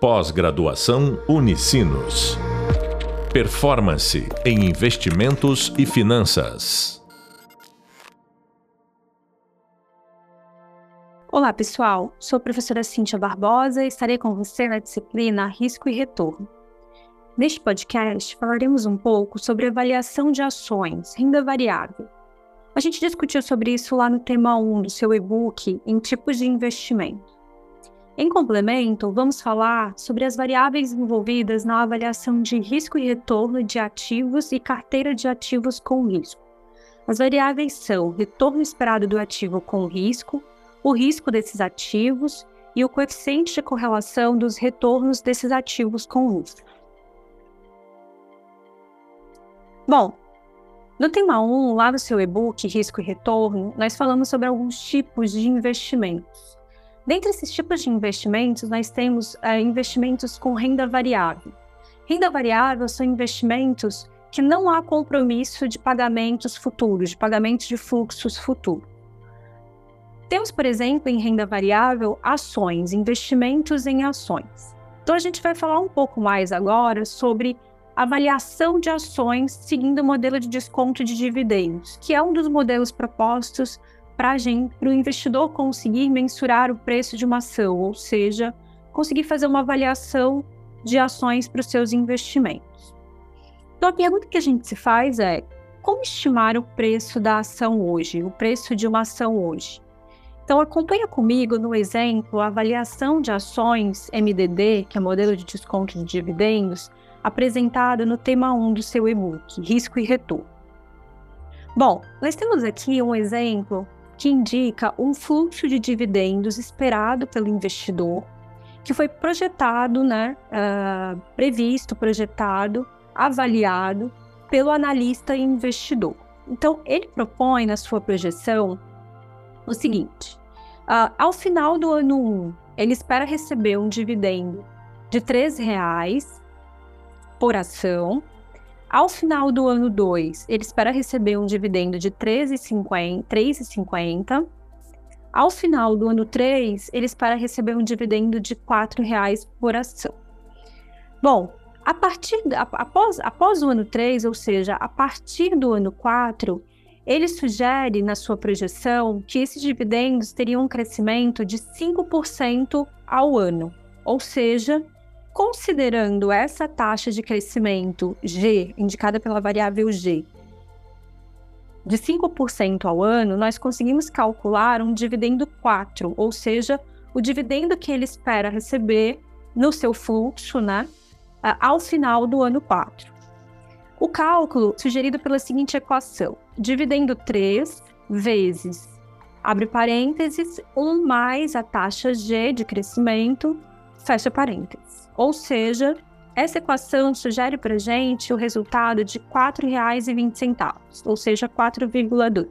Pós-graduação Unicinos. Performance em investimentos e finanças. Olá, pessoal. Sou a professora Cíntia Barbosa e estarei com você na disciplina Risco e Retorno. Neste podcast, falaremos um pouco sobre avaliação de ações, renda variável. A gente discutiu sobre isso lá no tema 1 do seu e-book em tipos de investimento. Em complemento, vamos falar sobre as variáveis envolvidas na avaliação de risco e retorno de ativos e carteira de ativos com risco. As variáveis são retorno esperado do ativo com risco, o risco desses ativos e o coeficiente de correlação dos retornos desses ativos com risco. Bom, no tema 1, lá no seu e-book Risco e Retorno, nós falamos sobre alguns tipos de investimentos. Dentre esses tipos de investimentos, nós temos é, investimentos com renda variável. Renda variável são investimentos que não há compromisso de pagamentos futuros, de pagamentos de fluxos futuros. Temos, por exemplo, em renda variável, ações, investimentos em ações. Então, a gente vai falar um pouco mais agora sobre avaliação de ações seguindo o modelo de desconto de dividendos, que é um dos modelos propostos para o investidor conseguir mensurar o preço de uma ação, ou seja, conseguir fazer uma avaliação de ações para os seus investimentos. Então, a pergunta que a gente se faz é: como estimar o preço da ação hoje, o preço de uma ação hoje? Então, acompanha comigo no exemplo a avaliação de ações MDD, que é modelo de desconto de dividendos, apresentada no tema 1 do seu e-book, Risco e Retorno. Bom, nós temos aqui um exemplo que indica um fluxo de dividendos esperado pelo investidor, que foi projetado, né, uh, previsto, projetado, avaliado pelo analista e investidor. Então, ele propõe na sua projeção o seguinte: uh, ao final do ano 1, ele espera receber um dividendo de R$ reais por ação, ao final do ano 2, ele espera receber um dividendo de R$ 3,50. Ao final do ano 3, ele espera receber um dividendo de R$ 4,00 por ação. Bom, a partir após, após o ano 3, ou seja, a partir do ano 4, ele sugere na sua projeção que esses dividendos teriam um crescimento de 5% ao ano, ou seja, Considerando essa taxa de crescimento G, indicada pela variável G, de 5% ao ano, nós conseguimos calcular um dividendo 4, ou seja, o dividendo que ele espera receber no seu fluxo, né, ao final do ano 4. O cálculo sugerido pela seguinte equação: dividendo 3 vezes, abre parênteses, 1 mais a taxa G de crescimento, fecha parênteses. Ou seja, essa equação sugere para gente o resultado de R$ 4,20, ou seja, 4,2.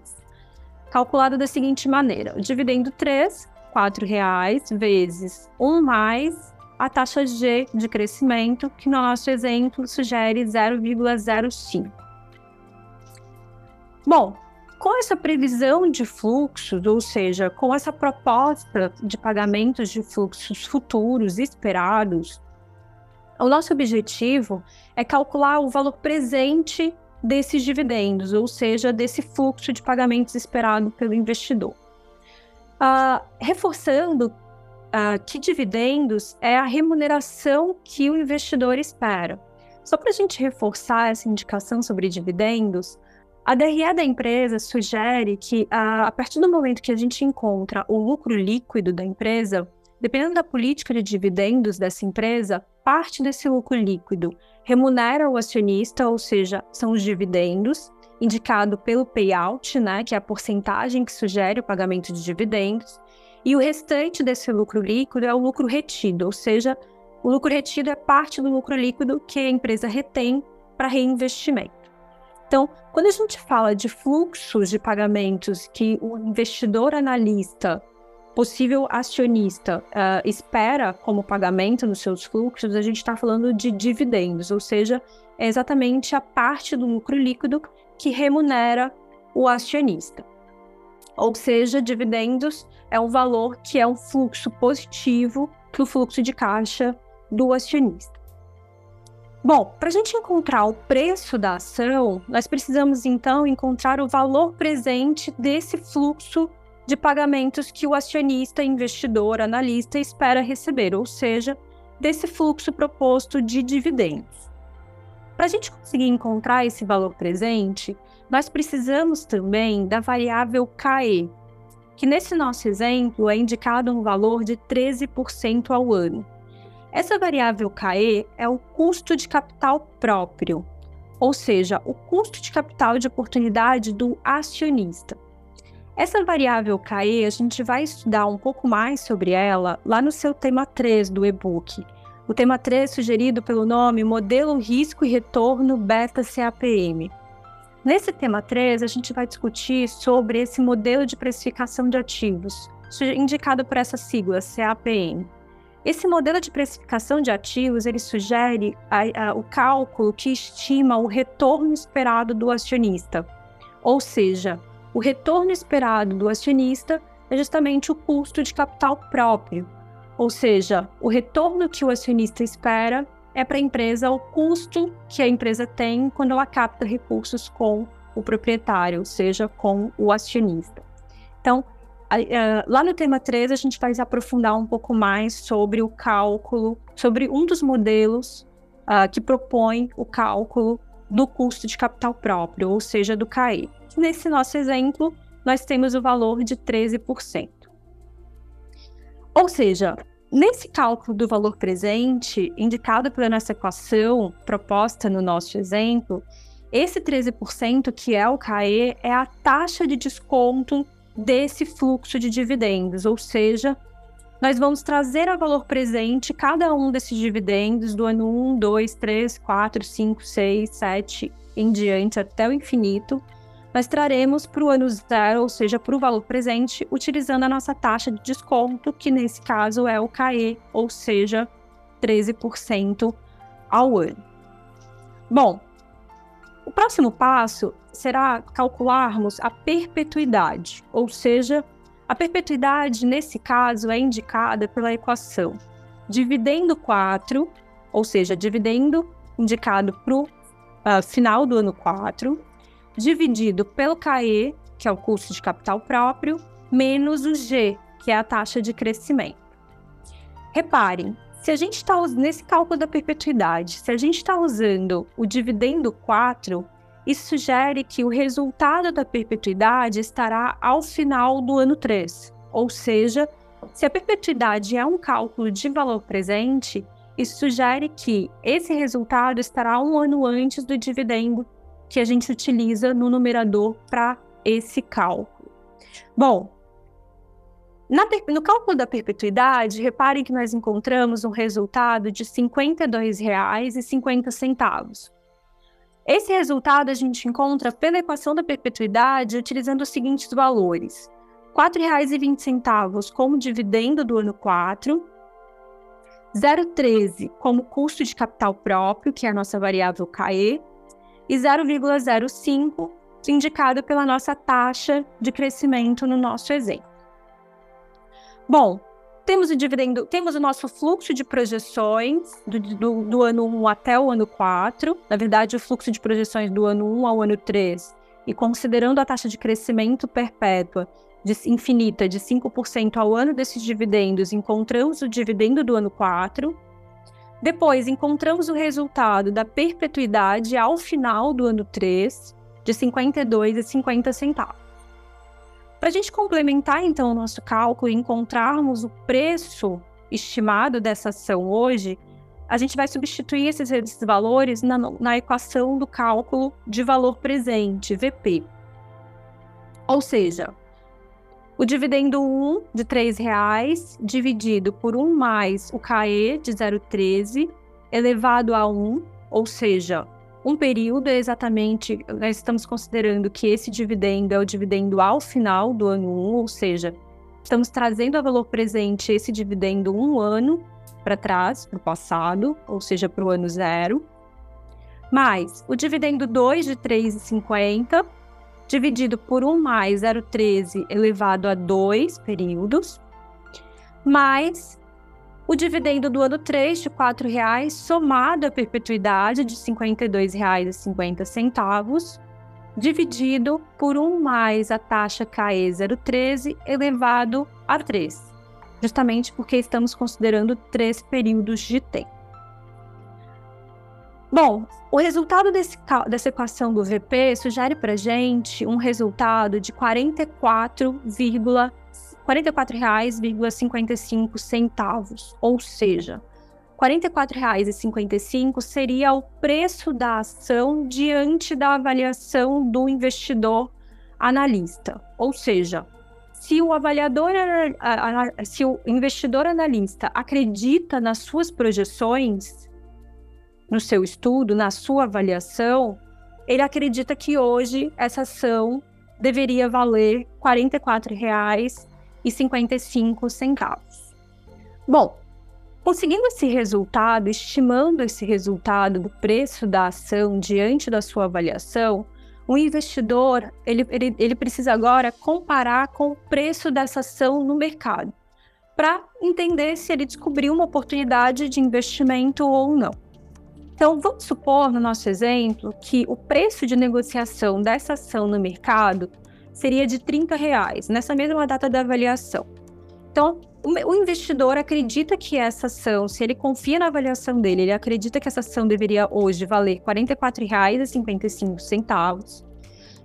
Calculado da seguinte maneira: o dividendo 3, R$ reais vezes 1 mais a taxa G de crescimento, que no nosso exemplo sugere 0,05. Bom, com essa previsão de fluxos, ou seja, com essa proposta de pagamentos de fluxos futuros esperados, o nosso objetivo é calcular o valor presente desses dividendos, ou seja, desse fluxo de pagamentos esperado pelo investidor. Uh, reforçando uh, que dividendos é a remuneração que o investidor espera. Só para a gente reforçar essa indicação sobre dividendos, a DRE da empresa sugere que, uh, a partir do momento que a gente encontra o lucro líquido da empresa, dependendo da política de dividendos dessa empresa, parte desse lucro líquido remunera o acionista, ou seja, são os dividendos, indicado pelo payout, né, que é a porcentagem que sugere o pagamento de dividendos, e o restante desse lucro líquido é o lucro retido, ou seja, o lucro retido é parte do lucro líquido que a empresa retém para reinvestimento. Então, quando a gente fala de fluxos de pagamentos que o investidor analista possível acionista uh, espera como pagamento nos seus fluxos, a gente está falando de dividendos, ou seja, é exatamente a parte do lucro líquido que remunera o acionista. Ou seja, dividendos é um valor que é um fluxo positivo que o fluxo de caixa do acionista. Bom, para a gente encontrar o preço da ação, nós precisamos então encontrar o valor presente desse fluxo de pagamentos que o acionista, investidor, analista espera receber, ou seja, desse fluxo proposto de dividendos. Para a gente conseguir encontrar esse valor presente, nós precisamos também da variável KE, que nesse nosso exemplo é indicado um valor de 13% ao ano. Essa variável KE é o custo de capital próprio, ou seja, o custo de capital de oportunidade do acionista. Essa variável KE, a gente vai estudar um pouco mais sobre ela lá no seu tema 3 do e-book. O tema 3 sugerido pelo nome Modelo Risco e Retorno Beta CAPM. Nesse tema 3, a gente vai discutir sobre esse modelo de precificação de ativos, indicado por essa sigla, CAPM. Esse modelo de precificação de ativos, ele sugere a, a, o cálculo que estima o retorno esperado do acionista, ou seja, o retorno esperado do acionista é justamente o custo de capital próprio, ou seja, o retorno que o acionista espera é para a empresa o custo que a empresa tem quando ela capta recursos com o proprietário, ou seja, com o acionista. Então, lá no tema 3, a gente vai aprofundar um pouco mais sobre o cálculo, sobre um dos modelos uh, que propõe o cálculo do custo de capital próprio, ou seja, do CAE. Nesse nosso exemplo, nós temos o valor de 13%. Ou seja, nesse cálculo do valor presente, indicado pela nossa equação proposta no nosso exemplo, esse 13%, que é o CAE, é a taxa de desconto desse fluxo de dividendos, ou seja, nós vamos trazer a valor presente cada um desses dividendos do ano 1, 2, 3, 4, 5, 6, 7 em diante até o infinito nós traremos para o ano zero, ou seja, para o valor presente, utilizando a nossa taxa de desconto, que nesse caso é o CAE, ou seja, 13% ao ano. Bom, o próximo passo será calcularmos a perpetuidade, ou seja, a perpetuidade, nesse caso, é indicada pela equação dividendo 4, ou seja, dividendo indicado para o uh, ah, final do ano 4, dividido pelo KE, que é o custo de capital próprio, menos o G, que é a taxa de crescimento. Reparem, se a gente está nesse cálculo da perpetuidade, se a gente está usando o dividendo 4, isso sugere que o resultado da perpetuidade estará ao final do ano 3. Ou seja, se a perpetuidade é um cálculo de valor presente, isso sugere que esse resultado estará um ano antes do dividendo que a gente utiliza no numerador para esse cálculo. Bom, no cálculo da perpetuidade, reparem que nós encontramos um resultado de R$ 52,50. Esse resultado a gente encontra pela equação da perpetuidade utilizando os seguintes valores: R$ 4,20 como dividendo do ano 4, 0,13 como custo de capital próprio, que é a nossa variável KE, e 0,05 indicado pela nossa taxa de crescimento no nosso exemplo. Bom, temos o dividendo, temos o nosso fluxo de projeções do, do, do, ano 1 até o ano 4, na verdade, o fluxo de projeções do ano 1 ao ano 3, e considerando a taxa de crescimento perpétua de, infinita de 5% ao ano desses dividendos, encontramos o dividendo do ano 4, depois, encontramos o resultado da perpetuidade ao final do ano 3, de 52,50 centavos. Para a gente complementar, então, o nosso cálculo e encontrarmos o preço estimado dessa ação hoje, a gente vai substituir esses, esses valores na, na equação do cálculo de valor presente, VP. Ou seja, o dividendo 1 de R$ reais dividido por 1 mais o CAE de 0,13 elevado a 1, ou seja, um período é exatamente, nós estamos considerando que esse dividendo é o dividendo ao final do ano 1, ou seja, estamos trazendo a valor presente esse dividendo um ano para trás, para o passado, ou seja, para o ano zero, mais o dividendo 2 de R$ 3,50 dividido por 1 mais 0,13 elevado a 2 períodos, mais o dividendo do ano 3 de R$ 4,00 somado à perpetuidade de R$ 52,50, dividido por 1 mais a taxa KE 013 elevado a 3, justamente porque estamos considerando três períodos de tempo. Bom, o resultado desse, dessa equação do VP sugere para gente um resultado de R$ 44,55 44,55, ou seja, R$ 44,55 seria o preço da ação diante da avaliação do investidor analista. Ou seja, se o avaliador, se o investidor analista acredita nas suas projeções, no seu estudo, na sua avaliação, ele acredita que hoje essa ação deveria valer R$ 44,55. Bom, conseguindo esse resultado, estimando esse resultado do preço da ação diante da sua avaliação, o investidor ele, ele, ele precisa agora comparar com o preço dessa ação no mercado para entender se ele descobriu uma oportunidade de investimento ou não. Então, vamos supor, no nosso exemplo, que o preço de negociação dessa ação no mercado seria de 30 reais, nessa mesma data da avaliação. Então, o investidor acredita que essa ação, se ele confia na avaliação dele, ele acredita que essa ação deveria hoje valer R$ 44,55.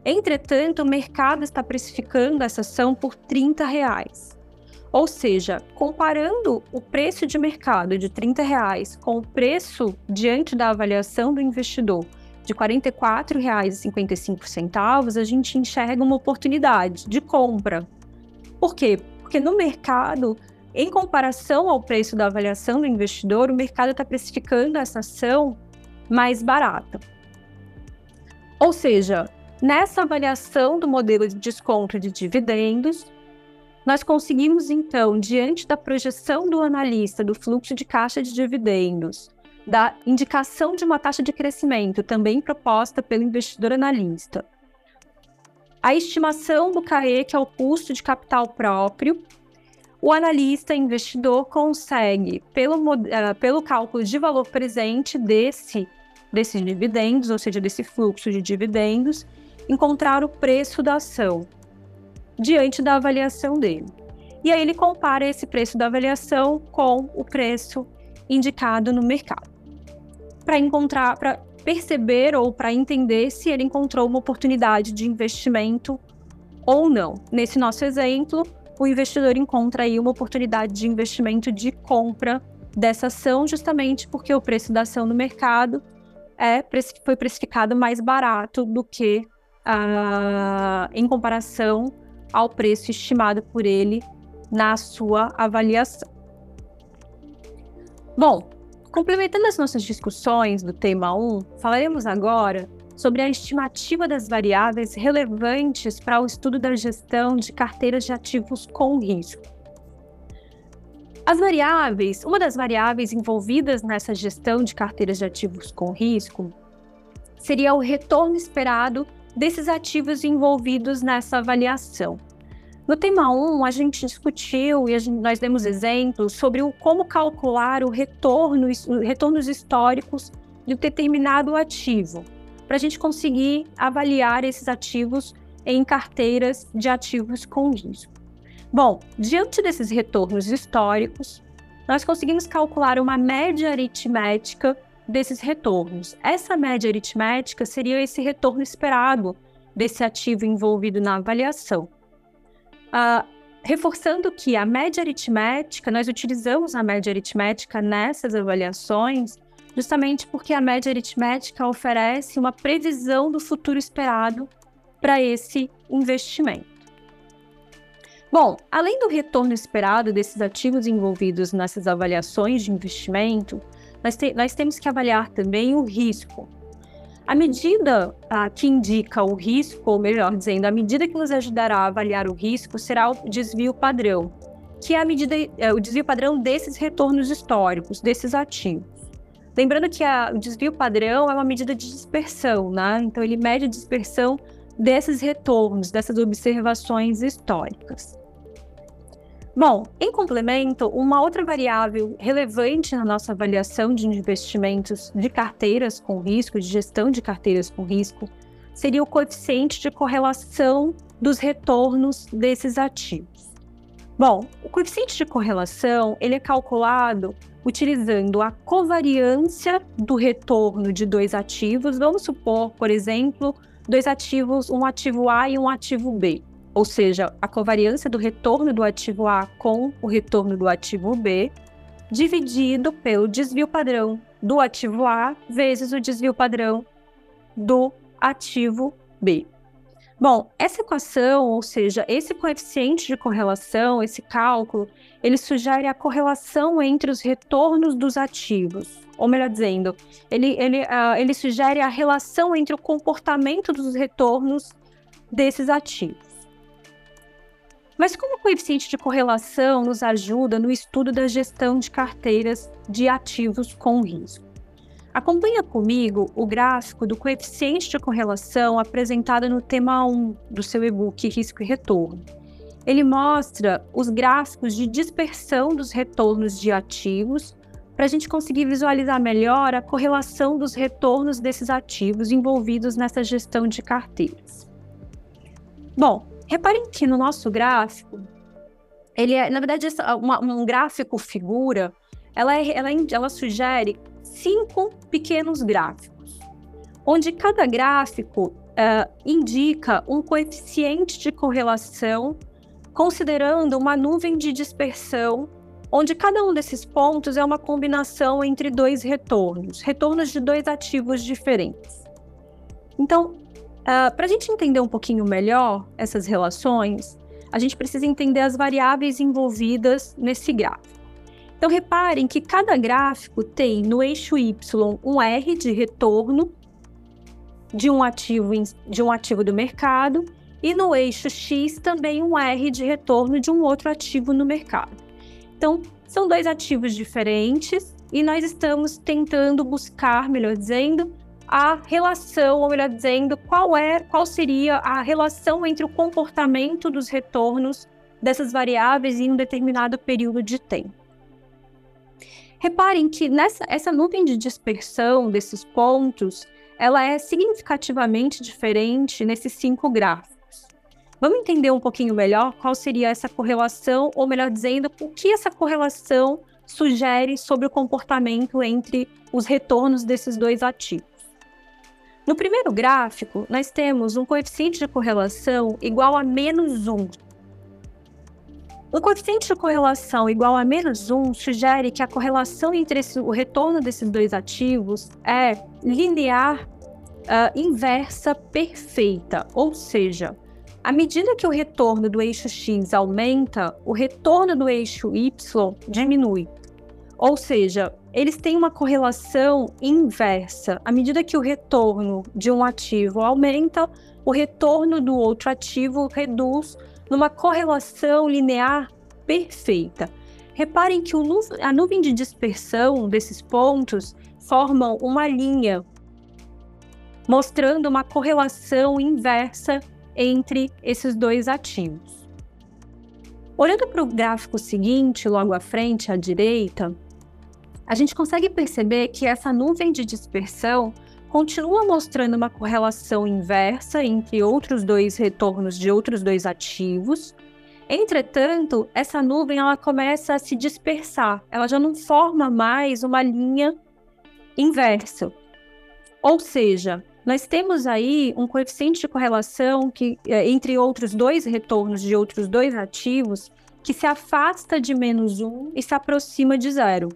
Entretanto, o mercado está precificando essa ação por 30 reais. Ou seja, comparando o preço de mercado de 30 reais com o preço diante da avaliação do investidor de R$ 44,55, a gente enxerga uma oportunidade de compra. Por quê? Porque no mercado, em comparação ao preço da avaliação do investidor, o mercado está precificando essa ação mais barata. Ou seja, nessa avaliação do modelo de desconto de dividendos, nós conseguimos, então, diante da projeção do analista do fluxo de caixa de dividendos, da indicação de uma taxa de crescimento também proposta pelo investidor analista, a estimação do CAE, que é o custo de capital próprio, o analista investidor consegue, pelo, uh, pelo cálculo de valor presente desse, desses dividendos, ou seja, desse fluxo de dividendos, encontrar o preço da ação diante da avaliação dele. E aí ele compara esse preço da avaliação com o preço indicado no mercado. Para encontrar, para perceber ou para entender se ele encontrou uma oportunidade de investimento ou não. Nesse nosso exemplo, o investidor encontra aí uma oportunidade de investimento de compra dessa ação, justamente porque o preço da ação no mercado é, foi precificado mais barato do que uh, em comparação ao preço estimado por ele na sua avaliação. Bom, complementando as nossas discussões do tema 1, falaremos agora sobre a estimativa das variáveis relevantes para o estudo da gestão de carteiras de ativos com risco. As variáveis, uma das variáveis envolvidas nessa gestão de carteiras de ativos com risco seria o retorno esperado desses ativos envolvidos nessa avaliação. No tema 1, a gente discutiu e gente, nós demos exemplos sobre o, como calcular o retorno, retornos históricos de um determinado ativo, para a gente conseguir avaliar esses ativos em carteiras de ativos com risco. Bom, diante desses retornos históricos, nós conseguimos calcular uma média aritmética desses retornos. Essa média aritmética seria esse retorno esperado desse ativo envolvido na avaliação. Uh, reforçando que a média aritmética, nós utilizamos a média aritmética nessas avaliações, justamente porque a média aritmética oferece uma previsão do futuro esperado para esse investimento. Bom, além do retorno esperado desses ativos envolvidos nessas avaliações de investimento, nós, te nós temos que avaliar também o risco, a medida que indica o risco, ou melhor dizendo, a medida que nos ajudará a avaliar o risco será o desvio padrão, que é a medida, é, o desvio padrão desses retornos históricos, desses ativos. Lembrando que a, o desvio padrão é uma medida de dispersão, né? Então ele mede a dispersão desses retornos, dessas observações históricas. Bom, em complemento, uma outra variável relevante na nossa avaliação de investimentos de carteiras com risco, de gestão de carteiras com risco, seria o coeficiente de correlação dos retornos desses ativos. Bom, o coeficiente de correlação ele é calculado utilizando a covariância do retorno de dois ativos. Vamos supor, por exemplo, dois ativos, um ativo A e um ativo B ou seja, a covariância do retorno do ativo A com o retorno do ativo B, dividido pelo desvio padrão do ativo A vezes o desvio padrão do ativo B. Bom, essa equação, ou seja, esse coeficiente de correlação, esse cálculo, ele sugere a correlação entre os retornos dos ativos. Ou melhor dizendo, ele, ele, uh, ele sugere a relação entre o comportamento dos retornos desses ativos. Mas como o coeficiente de correlação nos ajuda no estudo da gestão de carteiras de ativos com risco? Acompanha comigo o gráfico do coeficiente de correlação apresentado no tema 1 do seu e-book Risco e Retorno. Ele mostra os gráficos de dispersão dos retornos de ativos para a gente conseguir visualizar melhor a correlação dos retornos desses ativos envolvidos nessa gestão de carteiras. Bom, Reparem que no nosso gráfico, ele é, na verdade, uma, um gráfico figura, ela, é, ela, ela sugere cinco pequenos gráficos, onde cada gráfico uh, indica um coeficiente de correlação, considerando uma nuvem de dispersão, onde cada um desses pontos é uma combinação entre dois retornos, retornos de dois ativos diferentes. Então, Uh, ah, Para a gente entender um pouquinho melhor essas relações, a gente precisa entender as variáveis envolvidas nesse gráfico. Então, reparem que cada gráfico tem no eixo Y um R de retorno de um ativo, de um ativo do mercado e no eixo X também um R de retorno de um outro ativo no mercado. Então, são dois ativos diferentes e nós estamos tentando buscar, melhor dizendo, a relação, ou melhor dizendo, qual é, qual seria a relação entre o comportamento dos retornos dessas variáveis em um determinado período de tempo. Reparem que nessa essa nuvem de dispersão desses pontos, ela é significativamente diferente nesses cinco gráficos. Vamos entender um pouquinho melhor qual seria essa correlação, ou melhor dizendo, o que essa correlação sugere sobre o comportamento entre os retornos desses dois ativos. No primeiro gráfico, nós temos um coeficiente de correlação igual a menos 1. O coeficiente de correlação igual a menos 1 sugere que a correlação entre esse, o retorno desses dois ativos é linear uh, inversa perfeita, ou seja, à medida que o retorno do eixo x aumenta, o retorno do eixo y diminui. Ou seja, eles têm uma correlação inversa. À medida que o retorno de um ativo aumenta, o retorno do outro ativo reduz numa correlação linear perfeita. Reparem que nu a nuvem de dispersão desses pontos formam uma linha mostrando uma correlação inversa entre esses dois ativos. Olhando para o gráfico seguinte, logo à frente, à direita, a gente consegue perceber que essa nuvem de dispersão continua mostrando uma correlação inversa entre outros dois retornos de outros dois ativos. Entretanto, essa nuvem ela começa a se dispersar, ela já não forma mais uma linha inversa. Ou seja, nós temos aí um coeficiente de correlação que, é, entre outros dois retornos de outros dois ativos que se afasta de menos um e se aproxima de zero.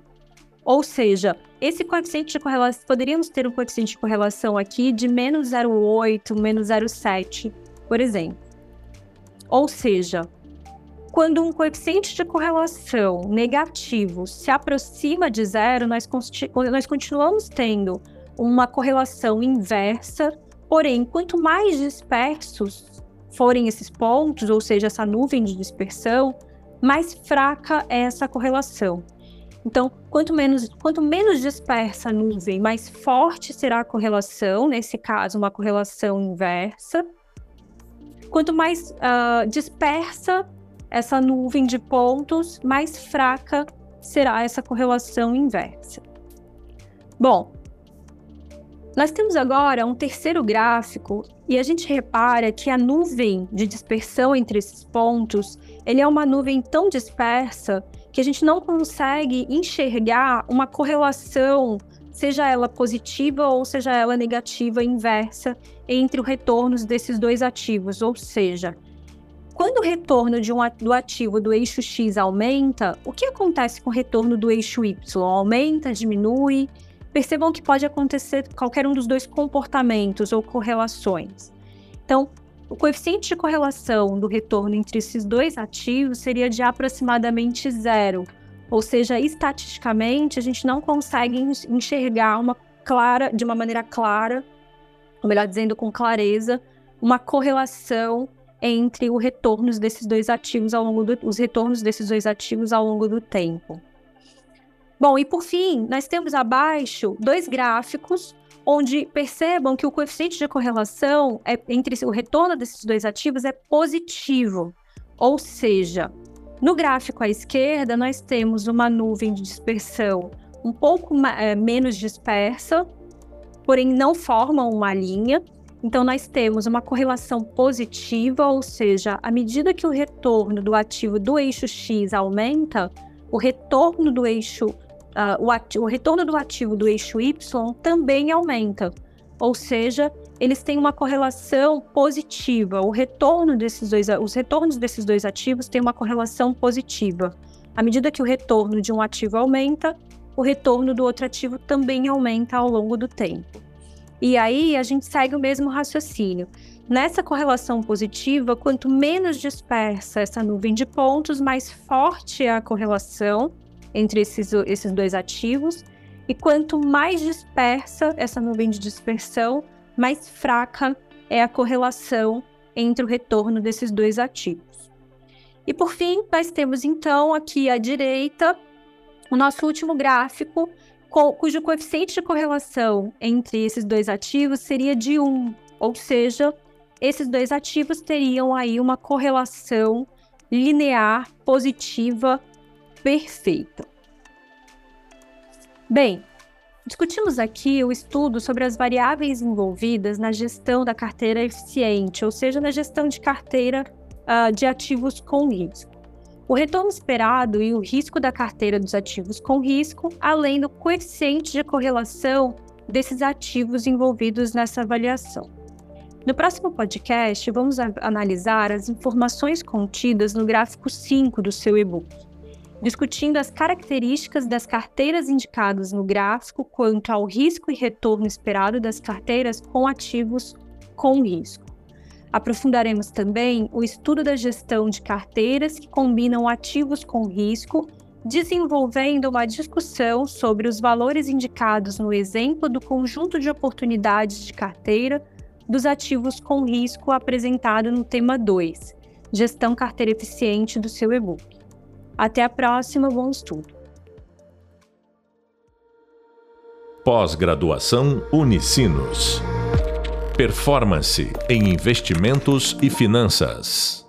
Ou seja, esse coeficiente de correlação, poderíamos ter um coeficiente de correlação aqui de menos 0,8, menos 0,7, por exemplo. Ou seja, quando um coeficiente de correlação negativo se aproxima de zero, nós, nós continuamos tendo uma correlação inversa, porém, quanto mais dispersos forem esses pontos, ou seja, essa nuvem de dispersão, mais fraca é essa correlação. Então, quanto menos, quanto menos dispersa a nuvem, mais forte será a correlação, nesse caso, uma correlação inversa. Quanto mais uh, dispersa essa nuvem de pontos, mais fraca será essa correlação inversa. Bom, nós temos agora um terceiro gráfico e a gente repara que a nuvem de dispersão entre esses pontos, ele é uma nuvem tão dispersa que a gente não consegue enxergar uma correlação, seja ela positiva ou seja ela negativa inversa entre os retornos desses dois ativos, ou seja, quando o retorno de um, do ativo do eixo X aumenta, o que acontece com o retorno do eixo Y? Aumenta, diminui? percebam que pode acontecer qualquer um dos dois comportamentos ou correlações. Então, o coeficiente de correlação do retorno entre esses dois ativos seria de aproximadamente zero, ou seja, estatisticamente a gente não consegue enxergar uma clara, de uma maneira clara, ou melhor dizendo, com clareza, uma correlação entre os retornos desses dois ativos ao longo do, os retornos desses dois ativos ao longo do tempo. Bom, e por fim, nós temos abaixo dois gráficos onde percebam que o coeficiente de correlação é, entre o retorno desses dois ativos é positivo. Ou seja, no gráfico à esquerda, nós temos uma nuvem de dispersão um pouco é, menos dispersa, porém não formam uma linha. Então, nós temos uma correlação positiva, ou seja, à medida que o retorno do ativo do eixo X aumenta, o retorno do eixo o, ativo, o retorno do ativo do eixo Y também aumenta. Ou seja, eles têm uma correlação positiva. O retorno desses dois, os retornos desses dois ativos têm uma correlação positiva. À medida que o retorno de um ativo aumenta, o retorno do outro ativo também aumenta ao longo do tempo. E aí a gente segue o mesmo raciocínio. Nessa correlação positiva, quanto menos dispersa essa nuvem de pontos, mais forte é a correlação entre esses, esses dois ativos. E quanto mais dispersa essa nuvem de dispersão, mais fraca é a correlação entre o retorno desses dois ativos. E por fim, nós temos então aqui à direita o nosso último gráfico, cujo coeficiente de correlação entre esses dois ativos seria de 1, ou seja, esses dois ativos teriam aí uma correlação linear positiva perfeita. Bem, discutimos aqui o estudo sobre as variáveis envolvidas na gestão da carteira eficiente, ou seja, na gestão de carteira uh, de ativos com risco. O retorno esperado e o risco da carteira dos ativos com risco, além do coeficiente de correlação desses ativos envolvidos nessa avaliação. No próximo podcast, vamos analisar as informações contidas no gráfico 5 do seu e-book, discutindo as características das carteiras indicadas no gráfico quanto ao risco e retorno esperado das carteiras com ativos com risco. Aprofundaremos também o estudo da gestão de carteiras que combinam ativos com risco, desenvolvendo uma discussão sobre os valores indicados no exemplo do conjunto de oportunidades de carteira dos ativos com risco apresentado no tema 2, Gestão Carteira Eficiente do seu e-book. Até a próxima, bom estudo. Pós-graduação Unicinos. Performance em investimentos e finanças.